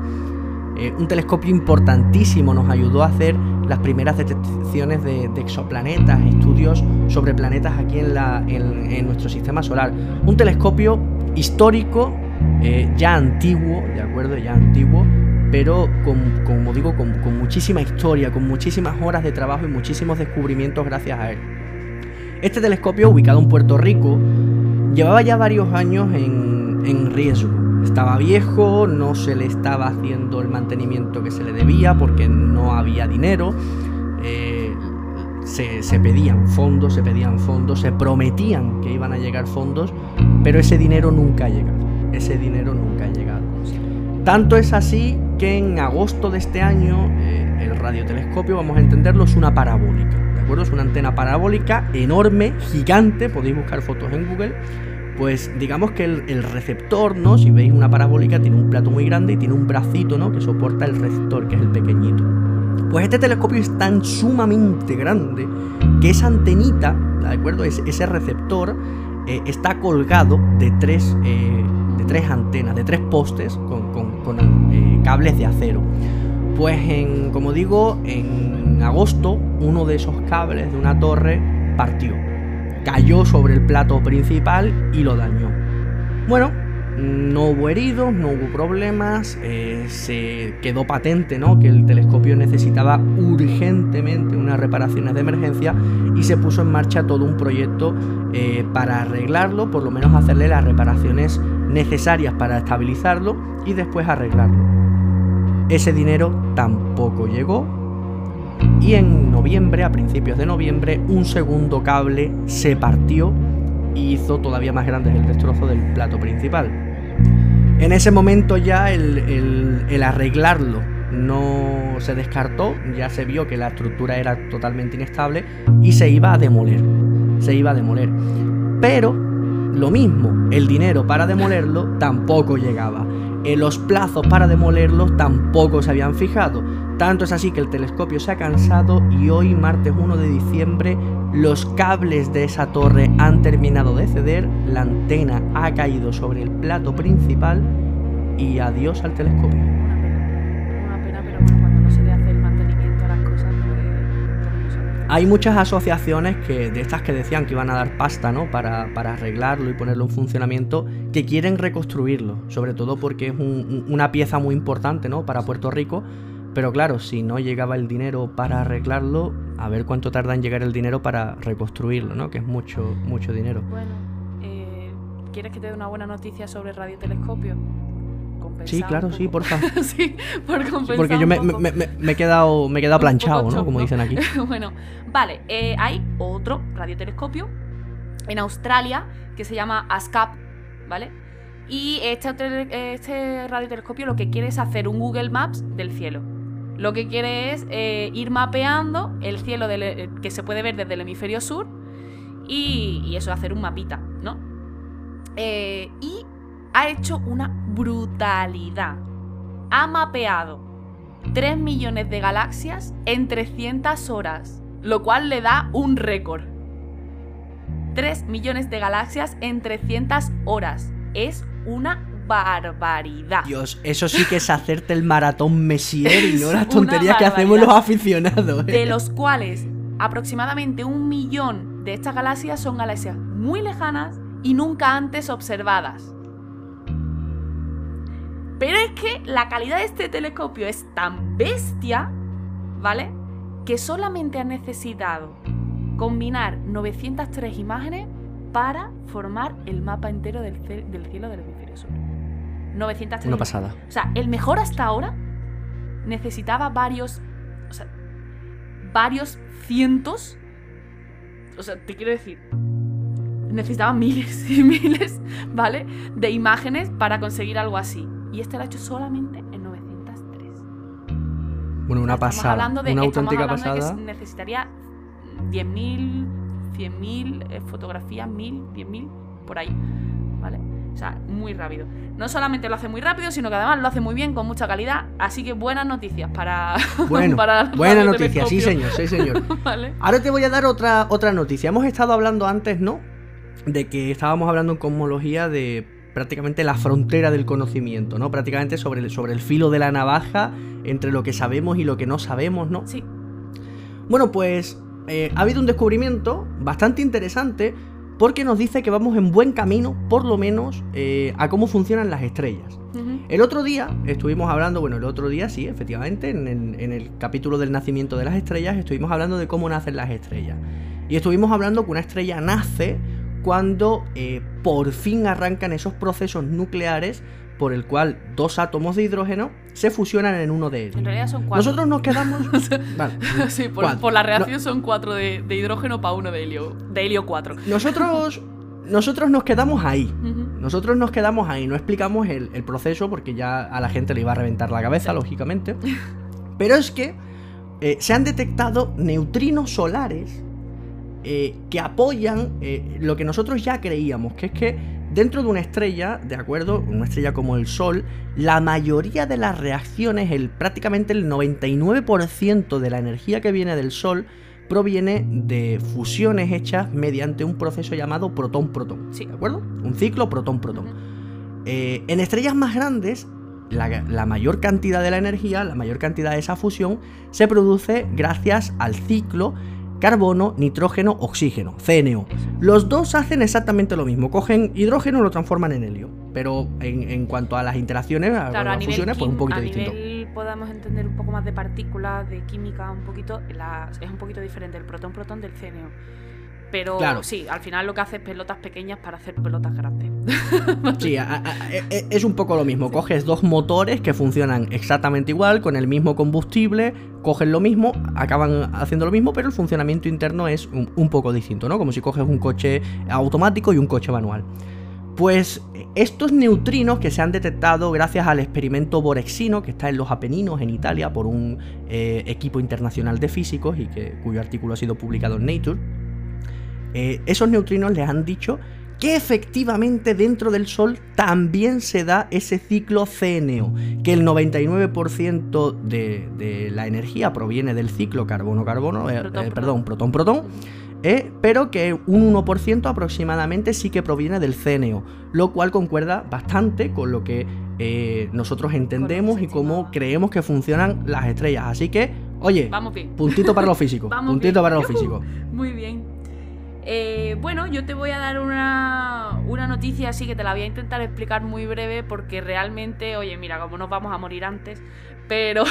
Eh, un telescopio importantísimo, nos ayudó a hacer las primeras detecciones de, exoplanetas, estudios sobre planetas aquí en, la, en, nuestro sistema solar. Un telescopio histórico, eh, ya antiguo, ¿de acuerdo? Ya antiguo, pero como digo, con, con muchísima historia, con muchísimas horas de trabajo y muchísimos descubrimientos gracias a él. Este telescopio, ubicado en Puerto Rico, llevaba ya varios años en, en, riesgo. Estaba viejo, no se le estaba haciendo el mantenimiento que se le debía porque no había dinero. Eh, se, se, pedían fondos, se pedían fondos, se prometían que iban a llegar fondos, pero ese dinero nunca ha llegado. Ese dinero nunca ha llegado. Tanto es así que en agosto de este año eh, el radiotelescopio, vamos a entenderlo, es una parabólica. Es una antena parabólica enorme, gigante, podéis buscar fotos en Google. Pues digamos que el, receptor, ¿no? Si veis una parabólica, tiene un plato muy grande y tiene un bracito, ¿no? Que soporta el receptor, que es el pequeñito. Pues este telescopio es tan sumamente grande que esa antenita, ¿de acuerdo? Ese, receptor eh, está colgado de tres, eh, de tres antenas, de tres postes con eh, cables de acero. Pues en, como digo, en agosto uno de esos cables de una torre partió. Cayó sobre el plato principal y lo dañó. Bueno, no hubo heridos, no hubo problemas, eh, se quedó patente que el telescopio necesitaba urgentemente unas reparaciones de emergencia y se puso en marcha todo un proyecto eh, para arreglarlo, por lo menos hacerle las reparaciones necesarias para estabilizarlo y después arreglarlo. Ese dinero tampoco llegó y en noviembre, a principios de noviembre, un segundo cable se partió y hizo todavía más grande el destrozo del plato principal. En ese momento ya el, el, el, arreglarlo no se descartó, ya se vio que la estructura era totalmente inestable y se iba a demoler. Se iba a demoler. Pero lo mismo, el dinero para demolerlo tampoco llegaba. Los plazos para demolerlo tampoco se habían fijado. Tanto es así que el telescopio se ha cansado y hoy, martes 1 de diciembre, los cables de esa torre han terminado de ceder, la antena ha caído sobre el plato principal y adiós al telescopio. Hay muchas asociaciones que, de estas que decían que iban a dar pasta ¿no? para, para arreglarlo y ponerlo en funcionamiento, que quieren reconstruirlo, sobre todo porque es un, una pieza muy importante ¿no? para Puerto Rico pero claro, si no llegaba el dinero para arreglarlo, a ver cuánto tarda en llegar el dinero para reconstruirlo, ¿no? Que es mucho, mucho dinero. Bueno, eh, ¿quieres que te dé una buena noticia sobre el radiotelescopio? Sí, claro, sí, por favor. sí, por compensar sí, porque yo me, me, me, me, he quedado, me he quedado planchado, ¿no? Como dicen aquí. bueno, vale, eh, hay otro radiotelescopio en Australia que se llama ASCAP, ¿vale? Y este, este radiotelescopio lo que quiere es hacer un Google Maps del cielo. Lo que quiere es eh, ir mapeando el cielo del, eh, que se puede ver desde el hemisferio sur y, y eso, hacer un mapita, ¿no? Eh, y ha hecho una brutalidad. Ha mapeado 3 millones de galaxias en 300 horas, lo cual le da un récord. 3 millones de galaxias en 300 horas. Es una barbaridad. Dios, eso sí que es hacerte el maratón Messier y no las tonterías que hacemos los aficionados. ¿eh? De los cuales aproximadamente un millón de estas galaxias son galaxias muy lejanas y nunca antes observadas. Pero es que la calidad de este telescopio es tan bestia, ¿vale? Que solamente ha necesitado combinar 903 imágenes para formar el mapa entero del, cielo del hemisferio sur. 903. Una pasada. O sea, el mejor hasta ahora necesitaba varios. O sea, varios cientos. O sea, te quiero decir. Necesitaba miles y miles, ¿vale? De imágenes para conseguir algo así. Y este lo ha hecho solamente en 903. Bueno, una pasada. Hablando de, una auténtica pasada. que necesitaría 10.000, 100.000 eh, fotografías, 1.000, 10.000, por ahí. ¿Vale? O sea, muy rápido. No solamente lo hace muy rápido, sino que además lo hace muy bien, con mucha calidad. Así que buenas noticias para. Bueno, buenas noticias, sí, señor, sí, señor. Ahora te voy a dar otra, otra noticia. Hemos estado hablando antes, ¿no? De que estábamos hablando en cosmología de prácticamente la frontera del conocimiento, ¿no? Prácticamente sobre el, sobre el filo de la navaja entre lo que sabemos y lo que no sabemos, ¿no? Sí. Bueno, pues eh, ha habido un descubrimiento bastante interesante porque nos dice que vamos en buen camino, por lo menos, eh, a cómo funcionan las estrellas. El otro día estuvimos hablando, bueno, el otro día sí, efectivamente, en el, capítulo del nacimiento de las estrellas, estuvimos hablando de cómo nacen las estrellas. Y estuvimos hablando que una estrella nace cuando eh, por fin arrancan esos procesos nucleares por el cual dos átomos de hidrógeno se fusionan en uno de ellos. En realidad son cuatro. Nosotros nos quedamos. sí, por, la reacción son cuatro de, hidrógeno para uno de helio. De helio 4. Nosotros. Nosotros nos quedamos ahí. Nosotros nos quedamos ahí. No explicamos el, proceso porque ya a la gente le iba a reventar la cabeza, lógicamente. Pero es que eh, se han detectado neutrinos solares eh, que apoyan eh, lo que nosotros ya creíamos, que es que Dentro de una estrella, de acuerdo, una estrella como el Sol, la mayoría de las reacciones, el, prácticamente el 99% de la energía que viene del Sol, proviene de fusiones hechas mediante un proceso llamado protón-protón. Sí. ¿De acuerdo? Un ciclo protón-protón. Eh, en estrellas más grandes, la, la, mayor cantidad de la energía, la mayor cantidad de esa fusión, se produce gracias al ciclo carbono, nitrógeno, oxígeno, CNO. Los dos hacen exactamente lo mismo, cogen hidrógeno y lo transforman en helio. Pero en, cuanto a las interacciones, a las fusiones, pues un poquito a distinto. Nivel podamos entender un poco más de partículas, de química, un poquito, es un poquito diferente el protón-protón del CNO. Pero sí, al final lo que hace es pelotas pequeñas para hacer pelotas grandes. sí, e, es un poco lo mismo. Coges dos motores que funcionan exactamente igual, con el mismo combustible, cogen lo mismo, acaban haciendo lo mismo, pero el funcionamiento interno es un, poco distinto, ¿no? Como si coges un coche automático y un coche manual. Pues estos neutrinos que se han detectado gracias al experimento Borexino, que está en los Apeninos, en Italia, por un eh, equipo internacional de físicos y que, cuyo artículo ha sido publicado en Nature, eh, esos neutrinos les han dicho que efectivamente dentro del Sol también se da ese ciclo CNO, que el 99% de, la energía proviene del ciclo carbono-carbono, eh, eh, perdón, protón-protón, pero que un 1% aproximadamente sí que proviene del CNO, lo cual concuerda bastante con lo que nosotros entendemos y cómo creemos que funcionan las estrellas. Así que, oye, puntito para lo físico, puntito para lo físico. Muy bien. Eh, bueno, yo te voy a dar una, noticia así que te la voy a intentar explicar muy breve porque realmente, oye, mira, como nos vamos a morir antes, pero,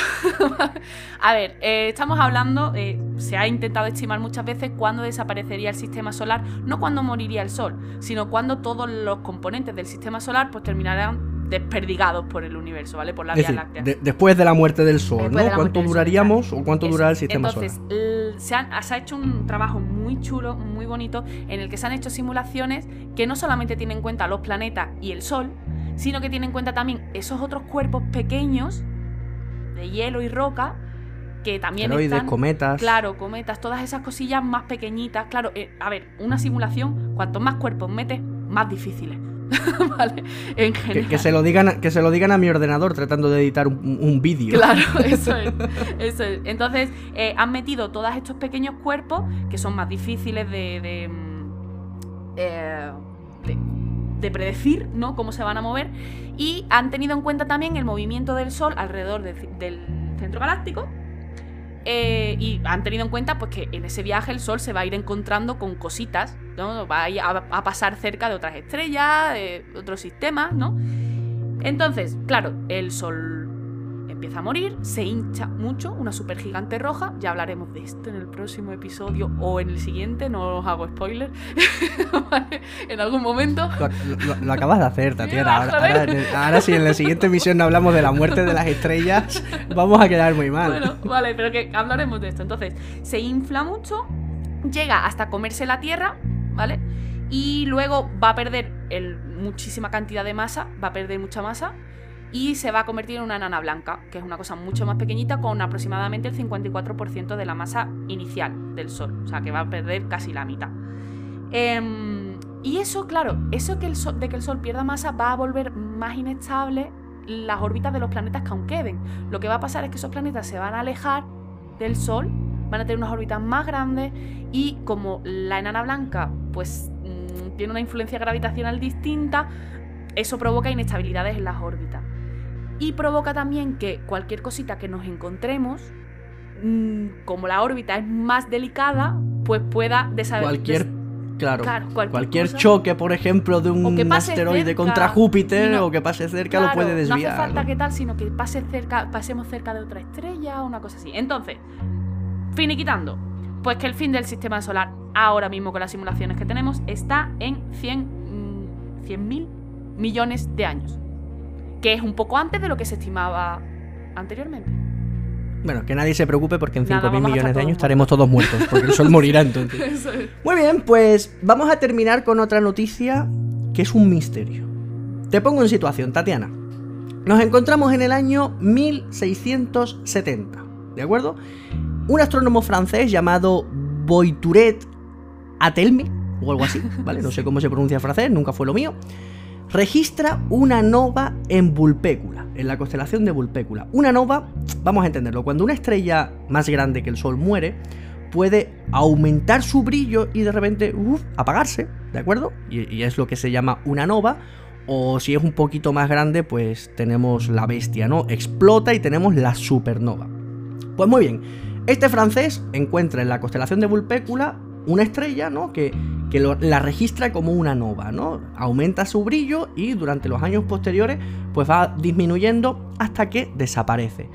a ver, eh, estamos hablando, eh, se ha intentado estimar muchas veces cuándo desaparecería el sistema solar, no cuándo moriría el Sol, sino cuándo todos los componentes del sistema solar pues terminarán desperdigados por el universo, ¿vale? Por la Vía Láctea. después de la muerte del Sol, ¿no? ¿Cuánto duraríamos o cuánto durará el sistema solar? Entonces, se, ha hecho un trabajo muy chulo, muy bonito, en el que se han hecho simulaciones que no solamente tienen en cuenta los planetas y el Sol, sino que tienen en cuenta también esos otros cuerpos pequeños de hielo y roca que también están, cometas. Claro, cometas, todas esas cosillas más pequeñitas. Claro, eh, a ver, una simulación, cuanto más cuerpos metes, más difíciles. ¿Vale? En general. Que, se lo digan, que se lo digan a mi ordenador tratando de editar un, vídeo. Claro, eso es, eso es. Entonces, eh, han metido todos estos pequeños cuerpos que son más difíciles de, de, mm, eh, de, predecir, ¿no? Cómo se van a mover. Y han tenido en cuenta también el movimiento del Sol alrededor del centro galáctico. Eh, y han tenido en cuenta pues, que en ese viaje el Sol se va a ir encontrando con cositas, ¿no? Va a, a pasar cerca de otras estrellas, de otros sistemas, ¿no? Entonces, claro, el Sol empieza a morir, se hincha mucho, una supergigante roja, ya hablaremos de esto en el próximo episodio o en el siguiente, no os hago spoiler, en algún momento. Lo, acabas de hacer, Tatiana. Ahora, ahora, si en la siguiente emisión no hablamos de la muerte de las estrellas, vamos a quedar muy mal. Bueno, vale, pero que hablaremos de esto. Entonces, se infla mucho, llega hasta comerse la Tierra, ¿vale? Y luego va a perder el, muchísima cantidad de masa, va a perder mucha masa y se va a convertir en una enana blanca, que es una cosa mucho más pequeñita con aproximadamente el 54% de la masa inicial del Sol, o sea que va a perder casi la mitad. Em, y eso, claro, eso que de que el Sol pierda masa va a volver más inestable las órbitas de los planetas que aún queden. Lo que va a pasar es que esos planetas se van a alejar del Sol, van a tener unas órbitas más grandes y como la enana blanca pues mm, tiene una influencia gravitacional distinta, eso provoca inestabilidades en las órbitas y provoca también que cualquier cosita que nos encontremos, mm, como la órbita es más delicada, pues pueda Cualquier, claro, cualquier, choque, por ejemplo, de un asteroide contra Júpiter o que pase cerca lo puede desviar. No hace falta que tal, sino que pase cerca, pasemos cerca de otra estrella o una cosa así. Entonces, finiquitando, pues que el fin del sistema solar, ahora mismo con las simulaciones que tenemos, está en 100 mm, mil millones de años que es un poco antes de lo que se estimaba anteriormente. Bueno, que nadie se preocupe porque en 5.000 millones de años estaremos todos muertos, porque el Sol morirá entonces. Muy bien, pues vamos a terminar con otra noticia que es un misterio. Te pongo en situación, Tatiana. Nos encontramos en el año 1670, ¿de acuerdo? Un astrónomo francés llamado Boituret Atelme, o algo así, ¿vale? No sé cómo se pronuncia en francés, nunca fue lo mío registra una nova en Vulpecula, en la constelación de Vulpecula. Una nova, vamos a entenderlo, cuando una estrella más grande que el Sol muere, puede aumentar su brillo y de repente apagarse, ¿de acuerdo? Y, es lo que se llama una nova. O si es un poquito más grande, pues tenemos la bestia, ¿no? Explota y tenemos la supernova. Pues muy bien, este francés encuentra en la constelación de Vulpecula una estrella, ¿no? Que que la registra como una nova, ¿no? Aumenta su brillo y durante los años posteriores pues va disminuyendo hasta que desaparece.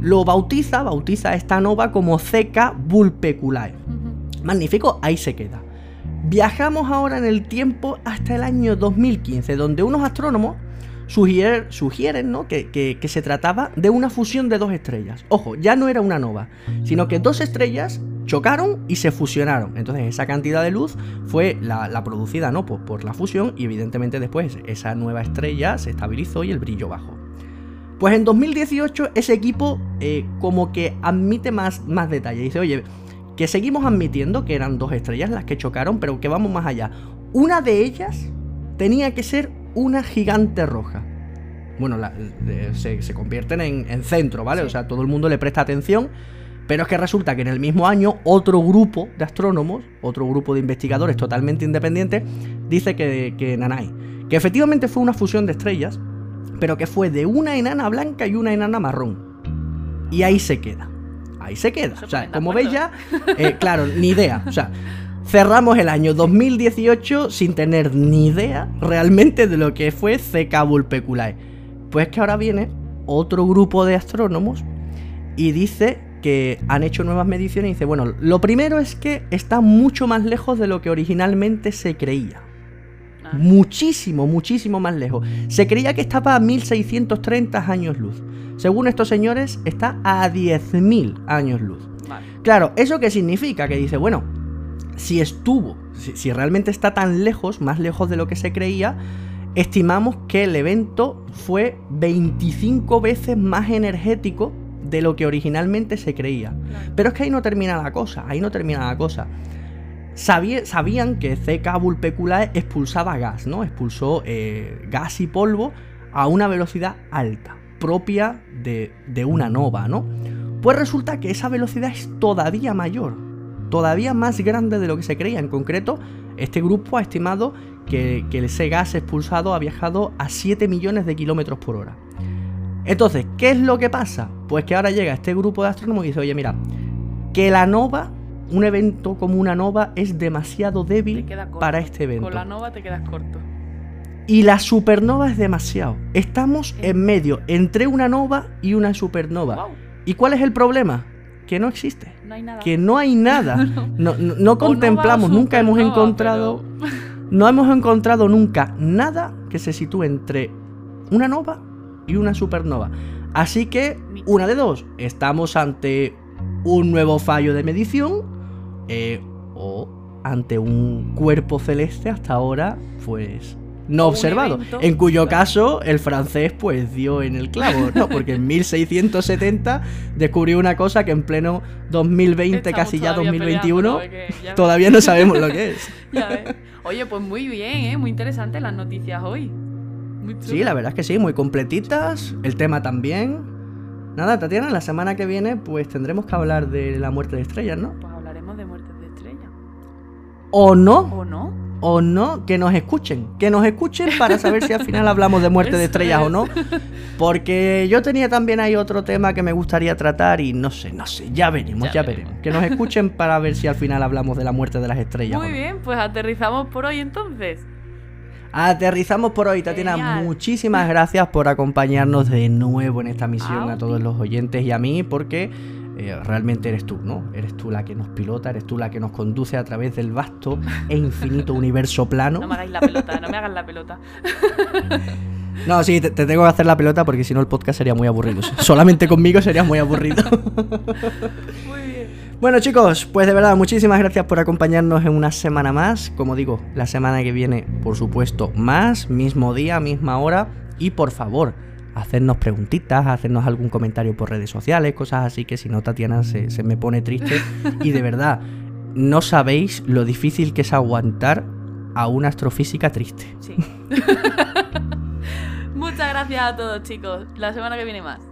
Lo bautiza, bautiza esta nova como Ceca vulpeculae. Magnífico, ahí se queda. Viajamos ahora en el tiempo hasta el año 2015, donde unos astrónomos sugieren, ¿no? que, que, se trataba de una fusión de dos estrellas. Ojo, ya no era una nova, sino que dos estrellas chocaron y se fusionaron. Entonces esa cantidad de luz fue la, producida ¿no? Por, por, la fusión y evidentemente después esa nueva estrella se estabilizó y el brillo bajó. Pues en 2018 ese equipo eh, como que admite más, más detalle. Dice, oye, que seguimos admitiendo que eran dos estrellas las que chocaron, pero que vamos más allá. Una de ellas tenía que ser una gigante roja. Bueno, se, convierten en, centro, ¿vale? O sea, todo el mundo le presta atención pero es que resulta que en el mismo año otro grupo de astrónomos, otro grupo de investigadores totalmente independientes, dice que, que Nanai, que efectivamente fue una fusión de estrellas, pero que fue de una enana blanca y una enana marrón. Y ahí se queda. Ahí se queda. o sea, como veis ya, eh, claro, ni idea. O sea, cerramos el año 2018 sin tener ni idea realmente de lo que fue CK Vulpeculae. Pues que ahora viene otro grupo de astrónomos y dice que han hecho nuevas mediciones y dice, bueno, lo primero es que está mucho más lejos de lo que originalmente se creía. Ah. Muchísimo, muchísimo más lejos. Se creía que estaba a 1630 años luz. Según estos señores, está a 10.000 años luz. Claro, ¿eso qué significa? Que dice, bueno, si estuvo, si realmente está tan lejos, más lejos de lo que se creía, estimamos que el evento fue 25 veces más energético de lo que originalmente se creía. Pero es que ahí no termina la cosa, ahí no termina la cosa. sabían que CK Vulpeculae expulsaba gas, ¿no? Expulsó eh, gas y polvo a una velocidad alta, propia de, una nova, ¿no? Pues resulta que esa velocidad es todavía mayor, todavía más grande de lo que se creía. En concreto, este grupo ha estimado que, que ese gas expulsado ha viajado a 7 millones de kilómetros por hora. Entonces, ¿qué es lo que pasa? Pues que ahora llega este grupo de astrónomos y dice, oye, mira, que la nova, un evento como una nova, es demasiado débil corto. para este evento. Con la nova te quedas corto. Y la supernova es demasiado. Estamos en medio, entre una nova y una supernova. ¿Y cuál es el problema? Que no existe. No hay nada. Que no hay nada. No, no- contemplamos, nunca hemos encontrado. pero- No hemos encontrado nunca nada que se sitúe entre una nova y una supernova. Así que, una de dos, estamos ante un nuevo fallo de medición eh, o ante un cuerpo celeste hasta ahora, pues, no observado. evento, En cuyo caso, el francés, pues, dio en el clavo, ¿no? Porque en 1670 descubrió una cosa que en pleno 2020, Estamos casi ya todavía 2021, peleando, ¿no? Es que ya ves. todavía no sabemos lo que es. Ya ves. Oye, pues muy bien, ¿eh? Muy interesante las noticias hoy. Muy Sí, la verdad es que sí, muy completitas. El tema también. Nada, Tatiana, la semana que viene pues tendremos que hablar de la muerte de estrellas, ¿no? Pues hablaremos de muertes de estrellas. O no, ¿O no? O no, que nos escuchen. Que nos escuchen para saber si al final hablamos de muerte de estrellas o no. Porque yo tenía también ahí otro tema que me gustaría tratar y no sé, no sé, ya veremos, ya, Ya veremos. veremos. Que nos escuchen para ver si al final hablamos de la muerte de las estrellas. Muy o no. bien, pues aterrizamos por hoy entonces. Aterrizamos por hoy, Tatiana. Genial. Muchísimas gracias por acompañarnos de nuevo en esta misión Ah, a todos los oyentes y a mí, porque eh, realmente eres tú, ¿no? Eres tú la que nos pilota, eres tú la que nos conduce a través del vasto e infinito universo plano. No me hagáis la pelota, no me hagas la pelota. No, sí, te, te tengo que hacer la pelota porque si no el podcast sería muy aburrido. Solamente conmigo sería muy aburrido. Muy bien. Bueno chicos, pues de verdad muchísimas gracias por acompañarnos en una semana más. Como digo, la semana que viene, por supuesto, más, mismo día, misma hora. Y por favor, hacernos preguntitas, hacernos algún comentario por redes sociales, cosas así que si no Tatiana se, se me pone triste. Y de verdad, no sabéis lo difícil que es aguantar a una astrofísica triste. Sí. Muchas gracias a todos, chicos. La semana que viene más.